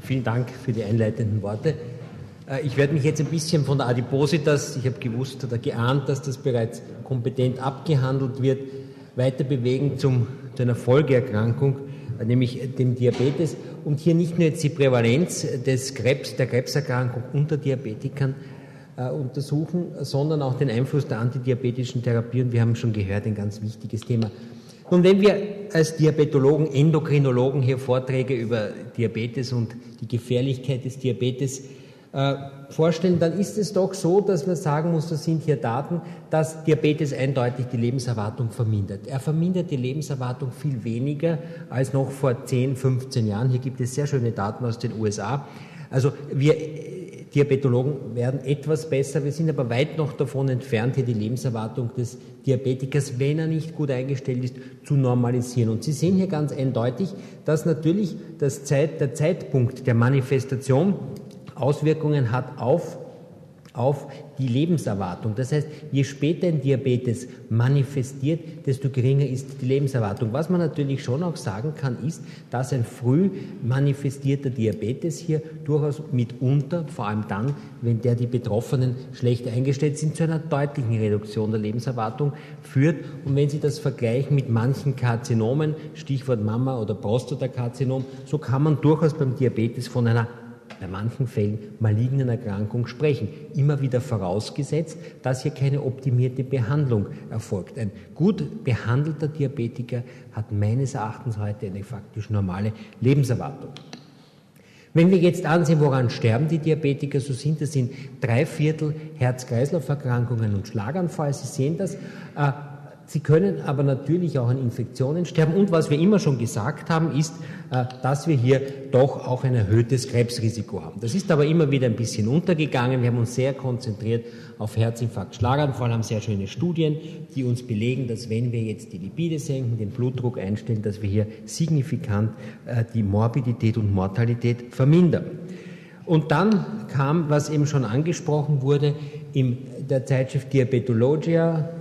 Vielen Dank für die einleitenden Worte. Äh, ich werde mich jetzt ein bisschen von der Adipositas, ich habe gewusst oder geahnt, dass das bereits kompetent abgehandelt wird, weiter bewegen zum, zu einer Folgeerkrankung, äh, nämlich dem Diabetes. Und hier nicht nur jetzt die Prävalenz des Krebs, der Krebserkrankung unter Diabetikern äh, untersuchen, sondern auch den Einfluss der antidiabetischen Therapie. Und wir haben schon gehört, ein ganz wichtiges Thema. Und wenn wir als Diabetologen, Endokrinologen hier Vorträge über Diabetes und die Gefährlichkeit des Diabetes äh, vorstellen, dann ist es doch so, dass man sagen muss, das sind hier Daten, dass Diabetes eindeutig die Lebenserwartung vermindert. Er vermindert die Lebenserwartung viel weniger als noch vor 10, 15 Jahren. Hier gibt es sehr schöne Daten aus den USA. Also wir Diabetologen werden etwas besser. Wir sind aber weit noch davon entfernt, hier die Lebenserwartung des Diabetikers, wenn er nicht gut eingestellt ist, zu normalisieren. Und Sie sehen hier ganz eindeutig, dass natürlich das Zeit, der Zeitpunkt der Manifestation Auswirkungen hat auf auf die Lebenserwartung. Das heißt, je später ein Diabetes manifestiert, desto geringer ist die Lebenserwartung. Was man natürlich schon auch sagen kann, ist, dass ein früh manifestierter Diabetes hier durchaus mitunter, vor allem dann, wenn der die Betroffenen schlecht eingestellt sind, zu einer deutlichen Reduktion der Lebenserwartung führt. Und wenn Sie das vergleichen mit manchen Karzinomen, Stichwort Mama oder Prostatakarzinom, so kann man durchaus beim Diabetes von einer bei manchen Fällen malignen Erkrankung sprechen. Immer wieder vorausgesetzt, dass hier keine optimierte Behandlung erfolgt. Ein gut behandelter Diabetiker hat meines Erachtens heute eine faktisch normale Lebenserwartung. Wenn wir jetzt ansehen, woran sterben die Diabetiker, so sind das in drei Viertel Herz-Kreislauf-Erkrankungen und Schlaganfall. Sie sehen das. Äh, Sie können aber natürlich auch an Infektionen sterben. Und was wir immer schon gesagt haben, ist, dass wir hier doch auch ein erhöhtes Krebsrisiko haben. Das ist aber immer wieder ein bisschen untergegangen. Wir haben uns sehr konzentriert auf Herzinfarkt, Schlaganfall, haben sehr schöne Studien, die uns belegen, dass wenn wir jetzt die Lipide senken, den Blutdruck einstellen, dass wir hier signifikant äh, die Morbidität und Mortalität vermindern. Und dann kam, was eben schon angesprochen wurde, in der Zeitschrift Diabetologia äh,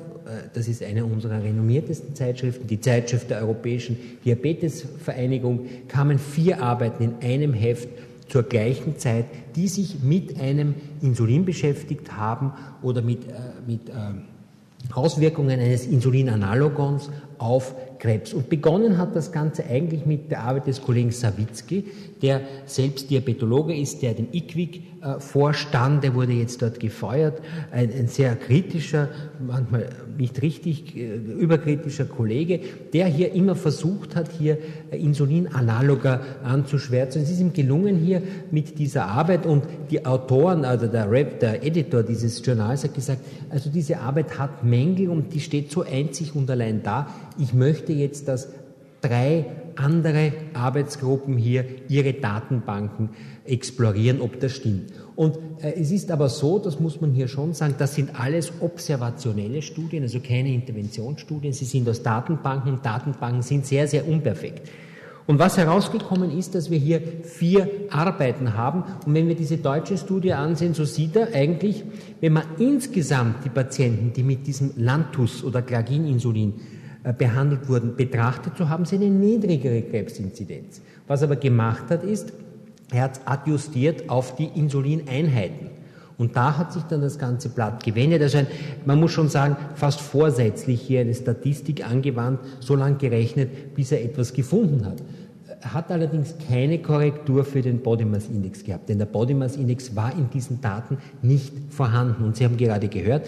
das ist eine unserer renommiertesten Zeitschriften, die Zeitschrift der Europäischen Diabetesvereinigung, kamen vier Arbeiten in einem Heft zur gleichen Zeit, die sich mit einem Insulin beschäftigt haben oder mit, äh, mit äh, Auswirkungen eines Insulinanalogons auf Krebs. Und begonnen hat das Ganze eigentlich mit der Arbeit des Kollegen Sawicki, der selbst Diabetologe ist, der den IQWIC äh, vorstand, der wurde jetzt dort gefeuert, ein, ein sehr kritischer, manchmal nicht richtig äh, überkritischer Kollege, der hier immer versucht hat, hier äh, Insulinanaloga anzuschwärzen. Es ist ihm gelungen hier mit dieser Arbeit und die Autoren, also der, Rap, der Editor dieses Journals hat gesagt, also diese Arbeit hat Mängel und die steht so einzig und allein da. Ich möchte jetzt, dass drei andere Arbeitsgruppen hier ihre Datenbanken explorieren, ob das stimmt. Und äh, es ist aber so, das muss man hier schon sagen, das sind alles observationelle Studien, also keine Interventionsstudien. Sie sind aus Datenbanken und Datenbanken sind sehr, sehr unperfekt. Und was herausgekommen ist, dass wir hier vier Arbeiten haben. Und wenn wir diese deutsche Studie ansehen, so sieht er eigentlich, wenn man insgesamt die Patienten, die mit diesem Lantus oder Glagininsulin behandelt wurden, betrachtet, so haben sie eine niedrigere Krebsinzidenz. Was aber gemacht hat, ist, er hat adjustiert auf die Insulineinheiten. Und da hat sich dann das ganze Blatt gewendet. Also ein, man muss schon sagen, fast vorsätzlich hier eine Statistik angewandt, so lange gerechnet, bis er etwas gefunden hat. Er hat allerdings keine Korrektur für den Body Mass Index gehabt, denn der Body Mass Index war in diesen Daten nicht vorhanden. Und Sie haben gerade gehört,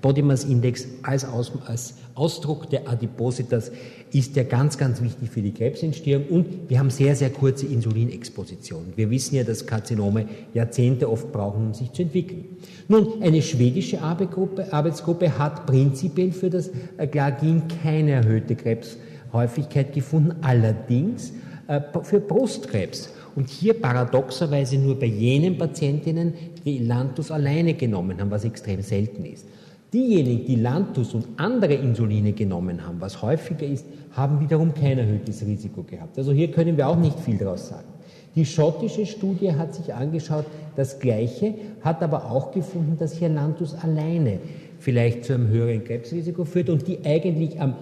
Body Mass Index als, Aus, als Ausdruck der Adipositas ist ja ganz, ganz wichtig für die Krebsentstehung und wir haben sehr, sehr kurze Insulinexposition. Wir wissen ja, dass Karzinome Jahrzehnte oft brauchen, um sich zu entwickeln. Nun, eine schwedische Arbeitsgruppe, Arbeitsgruppe hat prinzipiell für das Glagin keine erhöhte Krebshäufigkeit gefunden, allerdings äh, für Brustkrebs. Und hier paradoxerweise nur bei jenen Patientinnen, die Lantus alleine genommen haben, was extrem selten ist. Diejenigen, die Lantus und andere Insuline genommen haben, was häufiger ist, haben wiederum kein erhöhtes Risiko gehabt. Also hier können wir auch nicht viel daraus sagen. Die schottische Studie hat sich angeschaut, das Gleiche, hat aber auch gefunden, dass hier Lantus alleine vielleicht zu einem höheren Krebsrisiko führt und die eigentlich am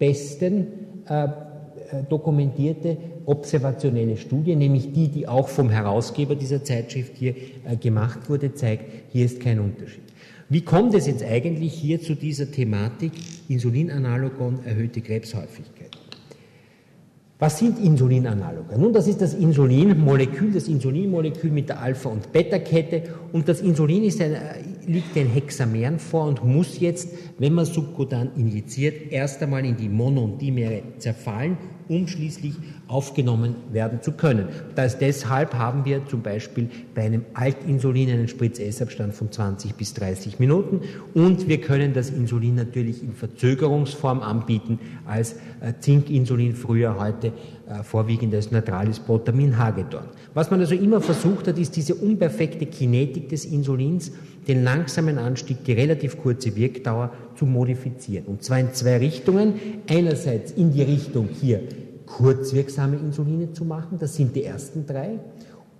besten äh, dokumentierte observationelle Studie, nämlich die, die auch vom Herausgeber dieser Zeitschrift hier gemacht wurde, zeigt, hier ist kein Unterschied. Wie kommt es jetzt eigentlich hier zu dieser Thematik Insulinanalogon, erhöhte Krebshäufigkeit? Was sind Insulinanaloga? Nun, das ist das Insulinmolekül, das Insulinmolekül mit der Alpha- und Beta-Kette. Und das Insulin ein, liegt ein Hexamern vor und muss jetzt, wenn man subkutan injiziert, erst einmal in die Mono- und Dimere zerfallen um schließlich aufgenommen werden zu können. Das deshalb haben wir zum Beispiel bei einem Altinsulin einen Spritz-Essabstand von 20 bis 30 Minuten und wir können das Insulin natürlich in Verzögerungsform anbieten als äh, Zinkinsulin, früher heute vorwiegend als neutrales Protamin Hagedorn. Was man also immer versucht hat, ist diese unperfekte Kinetik des Insulins, den langsamen Anstieg, die relativ kurze Wirkdauer zu modifizieren. Und zwar in zwei Richtungen. Einerseits in die Richtung hier kurzwirksame Insuline zu machen, das sind die ersten drei.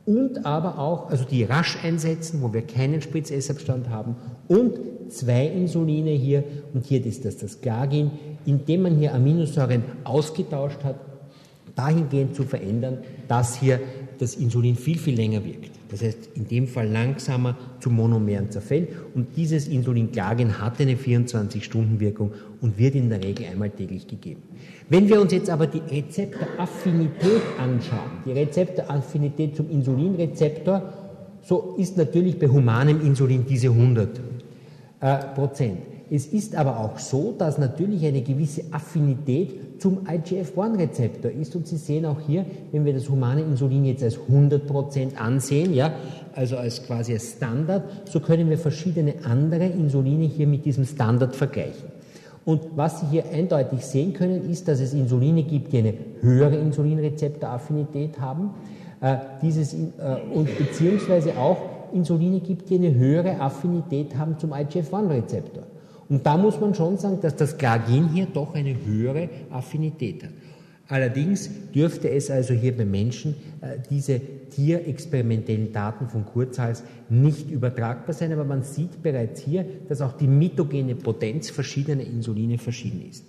Und aber auch, also die rasch einsetzen, wo wir keinen Spritzessabstand haben. Und zwei Insuline hier, und hier ist das das Gagin, indem man hier Aminosäuren ausgetauscht hat, dahingehend zu verändern, dass hier das Insulin viel, viel länger wirkt. Das heißt, in dem Fall langsamer zu Monomeren zerfällt. Und dieses Insulinklagen hat eine 24-Stunden-Wirkung und wird in der Regel einmal täglich gegeben. Wenn wir uns jetzt aber die Rezeptoraffinität anschauen, die Rezeptoraffinität zum Insulinrezeptor, so ist natürlich bei humanem Insulin diese 100 äh, Prozent. Es ist aber auch so, dass natürlich eine gewisse Affinität zum IGF-1-Rezeptor ist. Und Sie sehen auch hier, wenn wir das humane Insulin jetzt als 100% ansehen, ja, also als quasi als Standard, so können wir verschiedene andere Insuline hier mit diesem Standard vergleichen. Und was Sie hier eindeutig sehen können, ist, dass es Insuline gibt, die eine höhere Insulinrezeptoraffinität haben, äh, dieses, äh, und beziehungsweise auch Insuline gibt, die eine höhere Affinität haben zum IGF-1-Rezeptor. Und da muss man schon sagen, dass das Glagin hier doch eine höhere Affinität hat. Allerdings dürfte es also hier bei Menschen äh, diese tierexperimentellen Daten von Kurzhals nicht übertragbar sein, aber man sieht bereits hier, dass auch die mitogene Potenz verschiedener Insuline verschieden ist.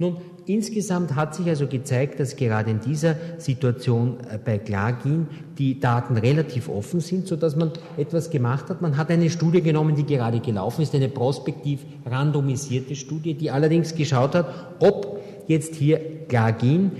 Nun, insgesamt hat sich also gezeigt, dass gerade in dieser Situation äh, bei Glagin die Daten relativ offen sind, so dass man etwas gemacht hat. Man hat eine Studie genommen, die gerade gelaufen ist, eine prospektiv randomisierte Studie, die allerdings geschaut hat, ob jetzt hier Glagin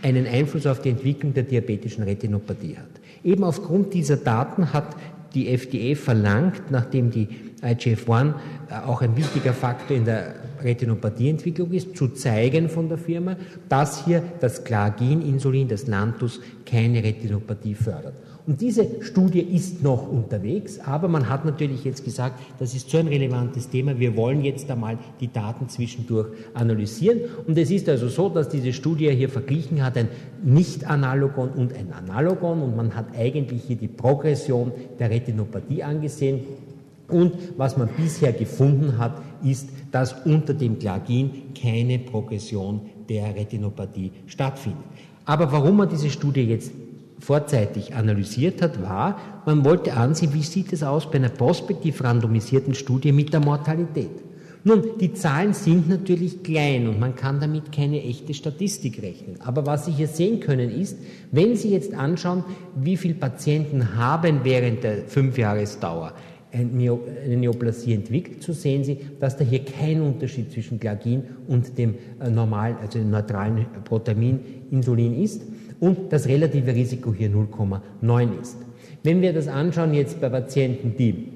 einen Einfluss auf die Entwicklung der diabetischen Retinopathie hat. Eben aufgrund dieser Daten hat die FDA verlangt, nachdem die IGF-1 äh, auch ein wichtiger Faktor in der Retinopathieentwicklung ist, zu zeigen von der Firma, dass hier das Glagin-Insulin, das Lantus, keine Retinopathie fördert. Und diese Studie ist noch unterwegs, aber man hat natürlich jetzt gesagt, das ist so ein relevantes Thema, wir wollen jetzt einmal die Daten zwischendurch analysieren. Und es ist also so, dass diese Studie hier verglichen hat ein Nicht-Analogon und ein Analogon und man hat eigentlich hier die Progression der Retinopathie angesehen. Und was man bisher gefunden hat, ist, dass unter dem Glagin keine Progression der Retinopathie stattfindet. Aber warum man diese Studie jetzt vorzeitig analysiert hat, war, man wollte ansehen, wie sieht es aus bei einer prospektiv randomisierten Studie mit der Mortalität. Nun, die Zahlen sind natürlich klein und man kann damit keine echte Statistik rechnen. Aber was Sie hier sehen können ist, wenn Sie jetzt anschauen, wie viele Patienten haben während der Fünfjahresdauer eine Neoplasie entwickelt, so sehen Sie, dass da hier kein Unterschied zwischen Glagin und dem äh, normalen, also dem neutralen Protamin Insulin ist und das relative Risiko hier 0,9 ist. Wenn wir das anschauen jetzt bei Patienten, die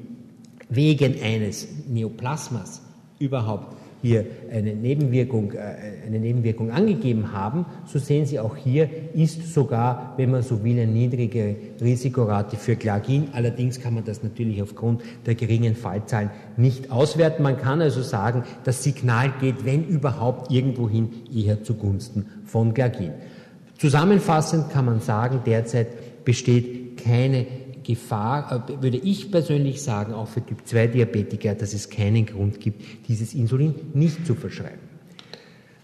wegen eines Neoplasmas überhaupt hier eine Nebenwirkung, äh, eine Nebenwirkung angegeben haben, so sehen Sie auch hier ist sogar, wenn man so will, eine niedrige Risikorate für Klagin. Allerdings kann man das natürlich aufgrund der geringen Fallzahlen nicht auswerten. Man kann also sagen, das Signal geht, wenn überhaupt, irgendwohin eher zugunsten von Klagin. Zusammenfassend kann man sagen, derzeit besteht keine Gefahr, äh, würde ich persönlich sagen, auch für Typ-2-Diabetiker, dass es keinen Grund gibt, dieses Insulin nicht zu verschreiben.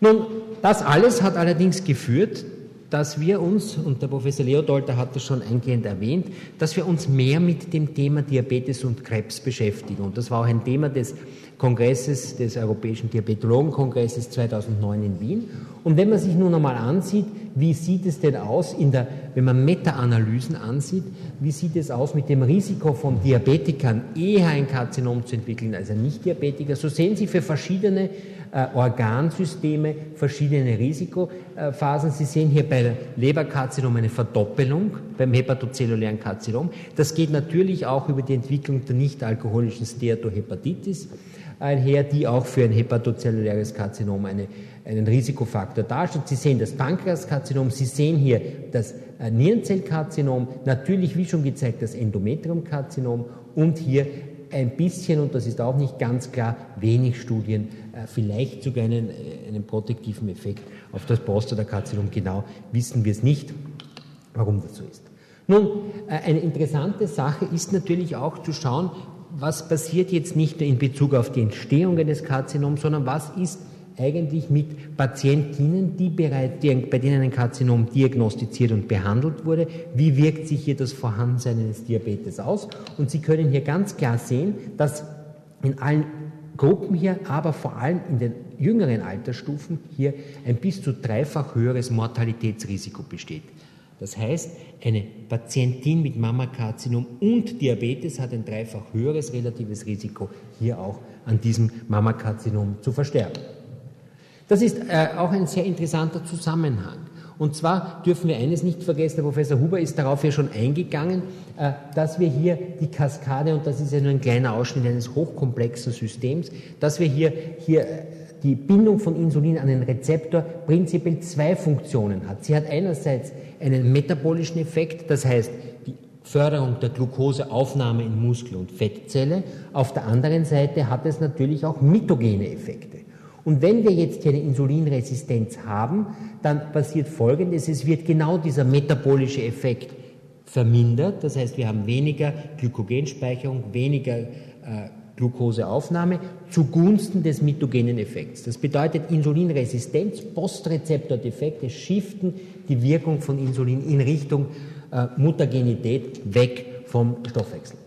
Nun, das alles hat allerdings geführt dass wir uns, und der Professor Leodolter hat das schon eingehend erwähnt, dass wir uns mehr mit dem Thema Diabetes und Krebs beschäftigen. Und das war auch ein Thema des Kongresses, des Europäischen Diabetologenkongresses 2009 in Wien. Und wenn man sich nun einmal ansieht, wie sieht es denn aus in der, wenn man Meta-Analysen ansieht, wie sieht es aus mit dem Risiko von Diabetikern eher ein Karzinom zu entwickeln als ein Nicht-Diabetiker, so sehen Sie für verschiedene äh, Organsysteme verschiedene Risikophasen. Sie sehen hier bei Leberkarzinom eine Verdoppelung beim hepatozellulären Karzinom. Das geht natürlich auch über die Entwicklung der nicht-alkoholischen Steatohepatitis einher, die auch für ein hepatozelluläres Karzinom eine, einen Risikofaktor darstellt. Sie sehen das Pankreaskarzinom, Sie sehen hier das äh, Nierenzellkarzinom, natürlich, wie schon gezeigt, das Endometriumkarzinom und hier ein bisschen, und das ist auch nicht ganz klar, wenig Studien, äh, vielleicht sogar einen, äh, einen protektiven Effekt auf das Prostatakarzinom. Genau wissen wir es nicht, warum das so ist. Nun, eine interessante Sache ist natürlich auch zu schauen, was passiert jetzt nicht in Bezug auf die Entstehung eines Karzinoms, sondern was ist eigentlich mit Patientinnen, die bereits, die, bei denen ein Karzinom diagnostiziert und behandelt wurde, wie wirkt sich hier das Vorhandensein eines Diabetes aus? Und Sie können hier ganz klar sehen, dass in allen Gruppen hier, aber vor allem in den jüngeren Altersstufen hier ein bis zu dreifach höheres Mortalitätsrisiko besteht. Das heißt, eine Patientin mit Mammakarzinom und Diabetes hat ein dreifach höheres relatives Risiko, hier auch an diesem Mammakarzinom zu versterben. Das ist äh, auch ein sehr interessanter Zusammenhang. Und zwar dürfen wir eines nicht vergessen, der Professor Huber ist darauf ja schon eingegangen, äh, dass wir hier die Kaskade, und das ist ja nur ein kleiner Ausschnitt eines hochkomplexen Systems, dass wir hier, hier äh, die Bindung von Insulin an den Rezeptor prinzipiell zwei Funktionen hat. Sie hat einerseits einen metabolischen Effekt, das heißt die Förderung der Glukoseaufnahme in Muskel- und Fettzelle. Auf der anderen Seite hat es natürlich auch mitogene Effekte. Und wenn wir jetzt hier eine Insulinresistenz haben, dann passiert Folgendes, es wird genau dieser metabolische Effekt vermindert, das heißt wir haben weniger Glykogenspeicherung, weniger äh, Glukoseaufnahme zugunsten des mitogenen Effekts. Das bedeutet Insulinresistenz, Postrezeptordefekte shiften die Wirkung von Insulin in Richtung äh, Mutagenität weg vom Stoffwechsel.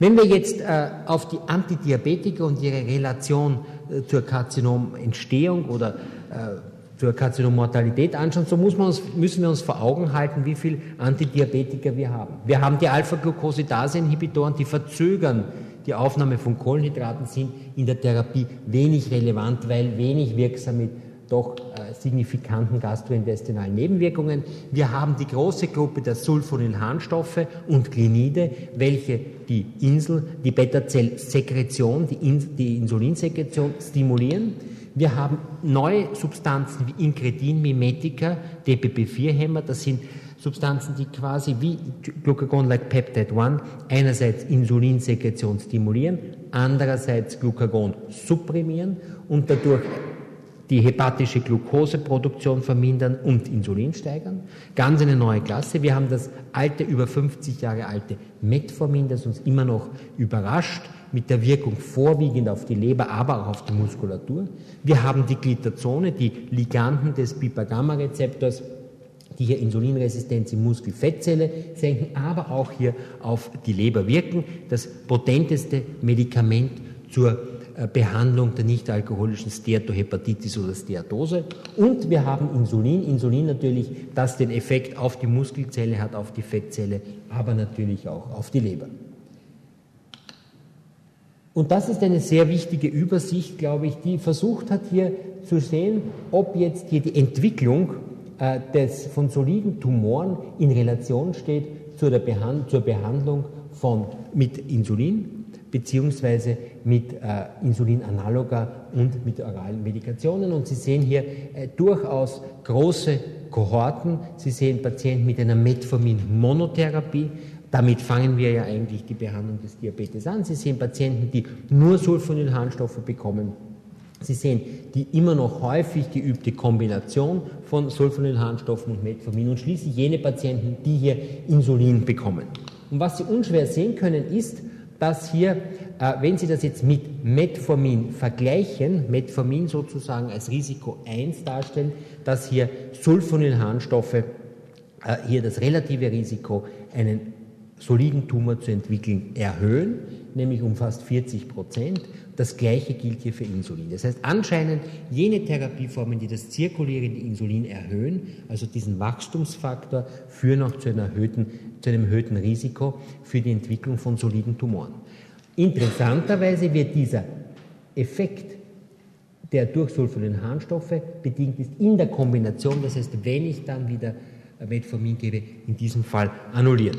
Wenn wir jetzt äh, auf die Antidiabetiker und ihre Relation äh, zur Karzinomentstehung oder äh, zur Karzinommortalität anschauen, so muss man uns, müssen wir uns vor Augen halten, wie viele Antidiabetiker wir haben. Wir haben die Alpha-Glucosidase-Inhibitoren, die verzögern die Aufnahme von Kohlenhydraten, sind in der Therapie wenig relevant, weil wenig wirksam mit doch äh, signifikanten gastrointestinalen Nebenwirkungen. Wir haben die große Gruppe der Sulfonylharnstoffe und Glinide, welche die Insel, die Beta-Zell-Sekretion, die, In die Insulinsekretion stimulieren. Wir haben neue Substanzen wie Incretin, Mimetika, DPP-4-Hämmer, das sind Substanzen, die quasi wie Glucagon-like Peptide 1 einerseits Insulinsekretion stimulieren, andererseits Glucagon supprimieren und dadurch die hepatische Glukoseproduktion vermindern und Insulin steigern. Ganz eine neue Klasse. Wir haben das alte, über 50 Jahre alte Metformin, das uns immer noch überrascht mit der Wirkung vorwiegend auf die Leber, aber auch auf die Muskulatur. Wir haben die Glitazone, die Liganden des Pipa-Gamma-Rezeptors, die hier Insulinresistenz im Muskelfettzelle senken, aber auch hier auf die Leber wirken. Das potenteste Medikament zur Behandlung der nicht-alkoholischen Steatohepatitis oder Steatose. Und wir haben Insulin. Insulin natürlich, das den Effekt auf die Muskelzelle hat, auf die Fettzelle, aber natürlich auch auf die Leber. Und das ist eine sehr wichtige Übersicht, glaube ich, die versucht hat hier zu sehen, ob jetzt hier die Entwicklung äh, des, von soliden Tumoren in Relation steht zur, Behand zur Behandlung von, mit Insulin beziehungsweise mit äh, Insulinanaloga und mit oralen Medikationen. Und Sie sehen hier äh, durchaus große Kohorten. Sie sehen Patienten mit einer Metformin-Monotherapie. Damit fangen wir ja eigentlich die Behandlung des Diabetes an. Sie sehen Patienten, die nur Sulfonylharnstoffe bekommen. Sie sehen die immer noch häufig geübte Kombination von Sulfonylharnstoffen und Metformin und schließlich jene Patienten, die hier Insulin bekommen. Und was Sie unschwer sehen können, ist, dass hier Äh, wenn Sie das jetzt mit Metformin vergleichen, Metformin sozusagen als Risiko 1 darstellen, dass hier Sulfonylharnstoffe äh, hier das relative Risiko, einen soliden Tumor zu entwickeln, erhöhen, nämlich um fast 40 Prozent. Das Gleiche gilt hier für Insulin. Das heißt, anscheinend jene Therapieformen, die das zirkulierende Insulin erhöhen, also diesen Wachstumsfaktor, führen auch zu, erhöhten, zu einem erhöhten Risiko für die Entwicklung von soliden Tumoren. Interessanterweise wird dieser Effekt, der durch Sulfonylharnstoffe bedingt ist, in der Kombination, das heißt, wenn ich dann wieder Metformin gebe, in diesem Fall annulliert.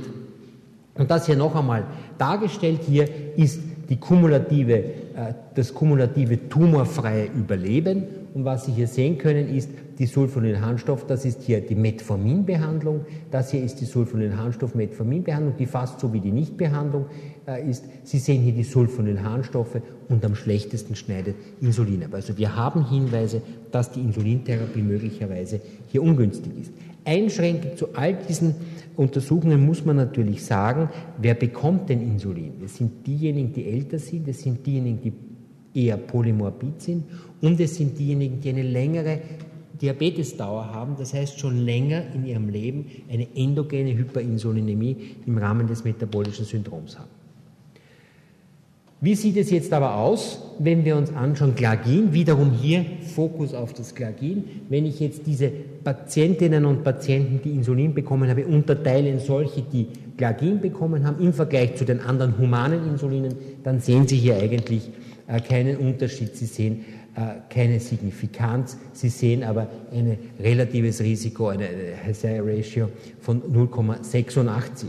Und das hier noch einmal dargestellt hier ist die kumulative, äh, das kumulative tumorfreie Überleben. Und was Sie hier sehen können, ist die Sulfonylharnstoff, das ist hier die Metforminbehandlung. Das hier ist die Sulfonylharnstoff-Metforminbehandlung, die fast so wie die Nichtbehandlung äh, ist. Sie sehen hier die Sulfonylharnstoffe und am schlechtesten schneidet Insulin ab. Also wir haben Hinweise, dass die Insulintherapie möglicherweise hier ungünstig ist. Einschränkend zu all diesen Untersuchungen muss man natürlich sagen, wer bekommt denn Insulin? Es sind diejenigen, die älter sind, es sind diejenigen, die eher polymorbid sind und es sind diejenigen, die eine längere Diabetesdauer haben, das heißt schon länger in ihrem Leben eine endogene Hyperinsulinämie im Rahmen des metabolischen Syndroms haben. Wie sieht es jetzt aber aus, wenn wir uns anschauen, Glagin, wiederum hier Fokus auf das Glagin. Wenn ich jetzt diese Patientinnen und Patienten, die Insulin bekommen habe, unterteile in solche, die Glagin bekommen haben, im Vergleich zu den anderen humanen Insulinen, dann sehen Sie hier eigentlich äh, keinen Unterschied. Sie sehen äh, keine Signifikanz. Sie sehen aber ein relatives Risiko, eine Hazard Ratio von 0,86.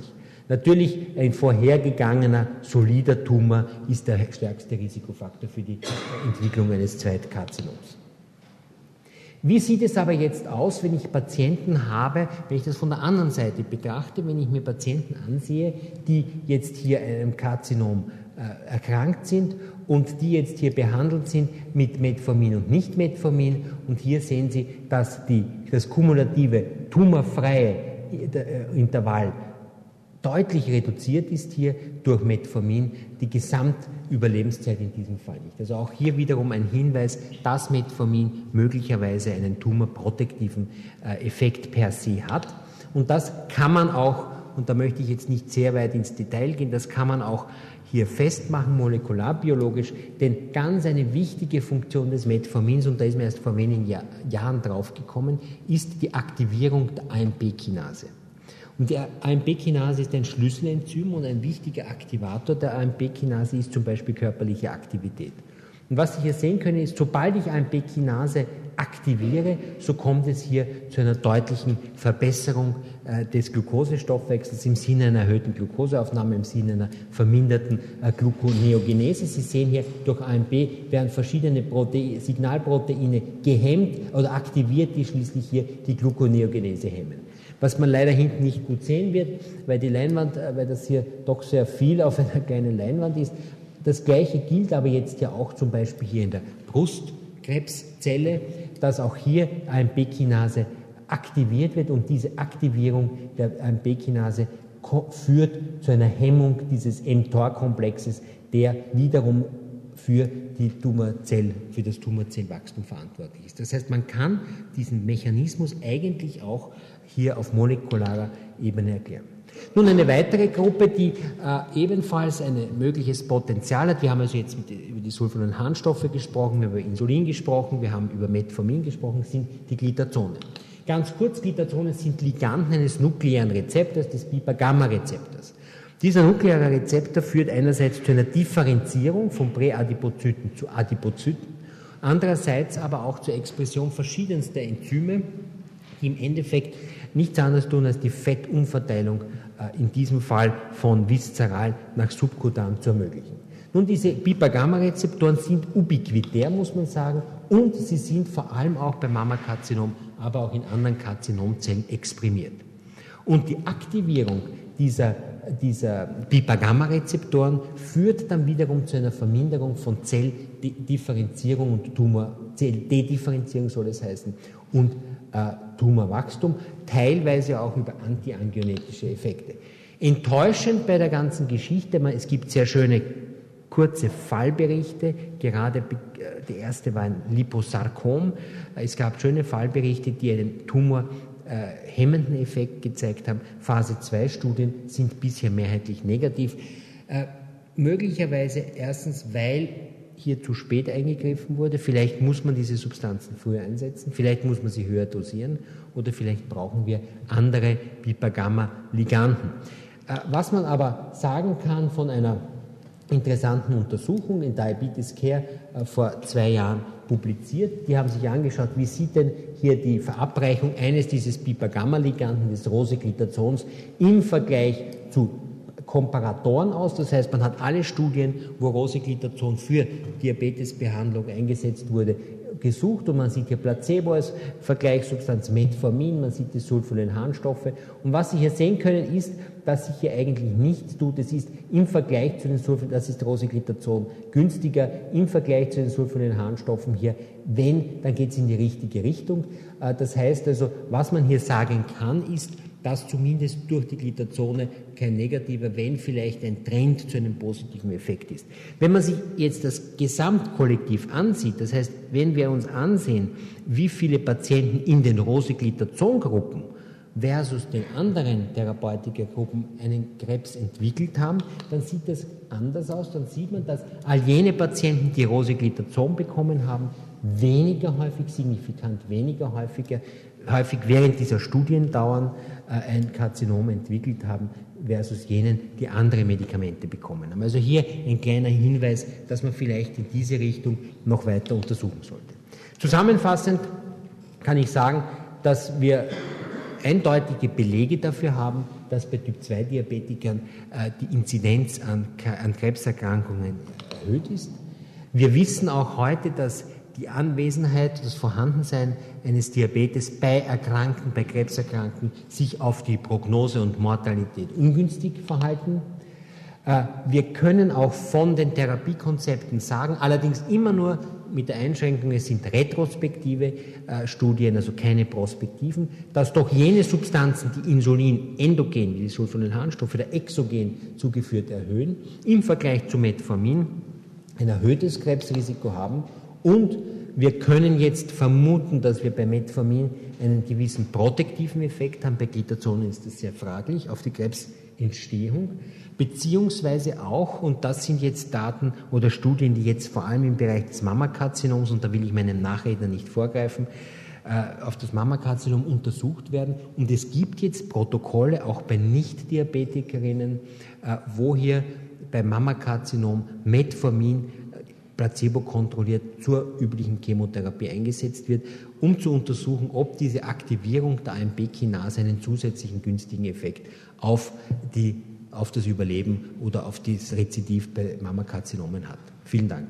Natürlich ein vorhergegangener solider Tumor ist der stärkste Risikofaktor für die Entwicklung eines Zweitkarzinoms. Wie sieht es aber jetzt aus, wenn ich Patienten habe, wenn ich das von der anderen Seite betrachte, wenn ich mir Patienten ansehe, die jetzt hier einem Karzinom äh, erkrankt sind und die jetzt hier behandelt sind mit Metformin und nicht Metformin. Und hier sehen Sie, dass die, das kumulative tumorfreie äh, Intervall deutlich reduziert ist hier durch Metformin die Gesamtüberlebenszeit in diesem Fall nicht. Also auch hier wiederum ein Hinweis, dass Metformin möglicherweise einen tumorprotektiven äh, Effekt per se hat. Und das kann man auch, und da möchte ich jetzt nicht sehr weit ins Detail gehen, das kann man auch hier festmachen, molekularbiologisch, denn ganz eine wichtige Funktion des Metformins, und da ist mir erst vor wenigen Jahr, Jahren draufgekommen, ist die Aktivierung der AMP-Kinase. Und die AMP-Kinase ist ein Schlüsselenzym und ein wichtiger Aktivator der AMP-Kinase ist zum Beispiel körperliche Aktivität. Und was Sie hier sehen können, ist, sobald ich AMP-Kinase aktiviere, so kommt es hier zu einer deutlichen Verbesserung äh, des Glukosestoffwechsels im Sinne einer erhöhten Glukoseaufnahme, im Sinne einer verminderten äh, Gluconeogenese. Sie sehen hier, durch AMP werden verschiedene Protein, Signalproteine gehemmt oder aktiviert, die schließlich hier die Gluconeogenese hemmen was man leider hinten nicht gut sehen wird, weil die Leinwand, äh, weil das hier doch sehr viel auf einer kleinen Leinwand ist. Das Gleiche gilt aber jetzt ja auch zum Beispiel hier in der Brustkrebszelle, dass auch hier AMP-Kinase aktiviert wird und diese Aktivierung der AMP-Kinase führt zu einer Hemmung dieses mTOR-Komplexes, der wiederum für die Tumorzell, für das Tumorzellwachstum verantwortlich ist. Das heißt, man kann diesen Mechanismus eigentlich auch hier auf molekularer Ebene erklären. Nun eine weitere Gruppe, die äh, ebenfalls ein mögliches Potenzial hat. Wir haben also jetzt die, über die Sulfonylharnstoffe gesprochen, wir haben über Insulin gesprochen, wir haben über Metformin gesprochen, sind die Glitazonen. Ganz kurz, Glitazonen sind Liganden eines nuklearen Rezeptors, des Pipa-Gamma-Rezeptors. Dieser nukleare Rezeptor führt einerseits zu einer Differenzierung von Präadipozyten zu Adipozyten, andererseits aber auch zur Expression verschiedenster Enzyme, die im Endeffekt nichts anderes tun, als die Fettumverteilung äh, in diesem Fall von viszeral nach subkutan zu ermöglichen. Nun, diese Pipa-Gamma-Rezeptoren sind ubiquitär, muss man sagen, und sie sind vor allem auch beim Mammakarzinom, aber auch in anderen Karzinomzellen exprimiert. Und die Aktivierung dieser, dieser Pipa-Gamma-Rezeptoren führt dann wiederum zu einer Verminderung von Zelldifferenzierung und Tumor, Zelldedifferenzierung soll es heißen, und äh, Tumorwachstum, teilweise auch über antiangionetische Effekte. Enttäuschend bei der ganzen Geschichte, es gibt sehr schöne kurze Fallberichte. Gerade äh, der erste war ein Liposarkom. Es gab schöne Fallberichte, die einen Tumor äh, hemmenden Effekt gezeigt haben. Phase 2 Studien sind bisher mehrheitlich negativ. Äh, möglicherweise erstens, weil hier zu spät eingegriffen wurde. Vielleicht muss man diese Substanzen früher einsetzen, vielleicht muss man sie höher dosieren oder vielleicht brauchen wir andere Pipa-Gamma-Liganden. Äh, was man aber sagen kann von einer interessanten Untersuchung in Diabetes Care äh, vor zwei Jahren publiziert. Die haben sich angeschaut, wie sieht denn hier die Verabreichung eines dieses Pipa-Gamma-Liganden, des Rosiglitazons, im Vergleich zu Komparatoren aus. Das heißt, man hat alle Studien, wo Rosiglitazon für Diabetesbehandlung eingesetzt wurde, gesucht und man sieht hier Placebo als Vergleichssubstanz, Metformin, man sieht die Sulfonylharnstoffe. Und was Sie hier sehen können, ist, dass sich hier eigentlich nichts tut. Es ist im Vergleich zu den Sulfon, das ist Rosiglitazon günstiger, im Vergleich zu den Sulfonylharnstoffen hier, wenn, dann geht es in die richtige Richtung. Äh, das heißt also, was man hier sagen kann, ist, dass zumindest durch die Glitazone kein negativer, wenn vielleicht ein Trend zu einem positiven Effekt ist. Wenn man sich jetzt das Gesamtkollektiv ansieht, das heißt, wenn wir uns ansehen, wie viele Patienten in den Rosiglitazon-Gruppen versus den anderen Therapeutikergruppen einen Krebs entwickelt haben, dann sieht das anders aus. Dann sieht man, dass all jene Patienten, die Rosiglitazon bekommen haben, weniger häufig, signifikant weniger häufiger, häufig während dieser Studiendauern äh, ein Karzinom entwickelt haben versus jenen, die andere Medikamente bekommen haben. Also hier ein kleiner Hinweis, dass man vielleicht in diese Richtung noch weiter untersuchen sollte. Zusammenfassend kann ich sagen, dass wir eindeutige Belege dafür haben, dass bei Typ-2-Diabetikern äh, die Inzidenz an, an Krebserkrankungen erhöht ist. Wir wissen auch heute, dass die Anwesenheit, das Vorhandensein eines Diabetes bei Erkrankten, bei Krebserkrankten sich auf die Prognose und Mortalität ungünstig verhalten. Äh, wir können auch von den Therapiekonzepten sagen, allerdings immer nur mit der Einschränkung, es sind retrospektive äh, Studien, also keine prospektiven, dass doch jene Substanzen, die Insulin endogen, wie die Sulfonylharnstoffe oder exogen zugeführt erhöhen, im Vergleich zu Metformin ein erhöhtes Krebsrisiko haben und wir können jetzt vermuten, dass wir bei Metformin einen gewissen protektiven Effekt haben. Bei Glitazonen ist das sehr fraglich auf die Krebsentstehung. Beziehungsweise auch, und das sind jetzt Daten oder Studien, die jetzt vor allem im Bereich des Mammakarzinoms, und da will ich meinem Nachredner nicht vorgreifen, äh, auf das Mammakarzinom untersucht werden. Und es gibt jetzt Protokolle, auch bei Nicht-Diabetikerinnen, äh, wo hier beim Mammakarzinom Metformin placebo kontrolliert zur üblichen Chemotherapie eingesetzt wird, um zu untersuchen, ob diese Aktivierung der AMP-Kinase einen zusätzlichen günstigen Effekt auf, die, auf das Überleben oder auf das Rezidiv bei Mammakarzinomen hat. Vielen Dank.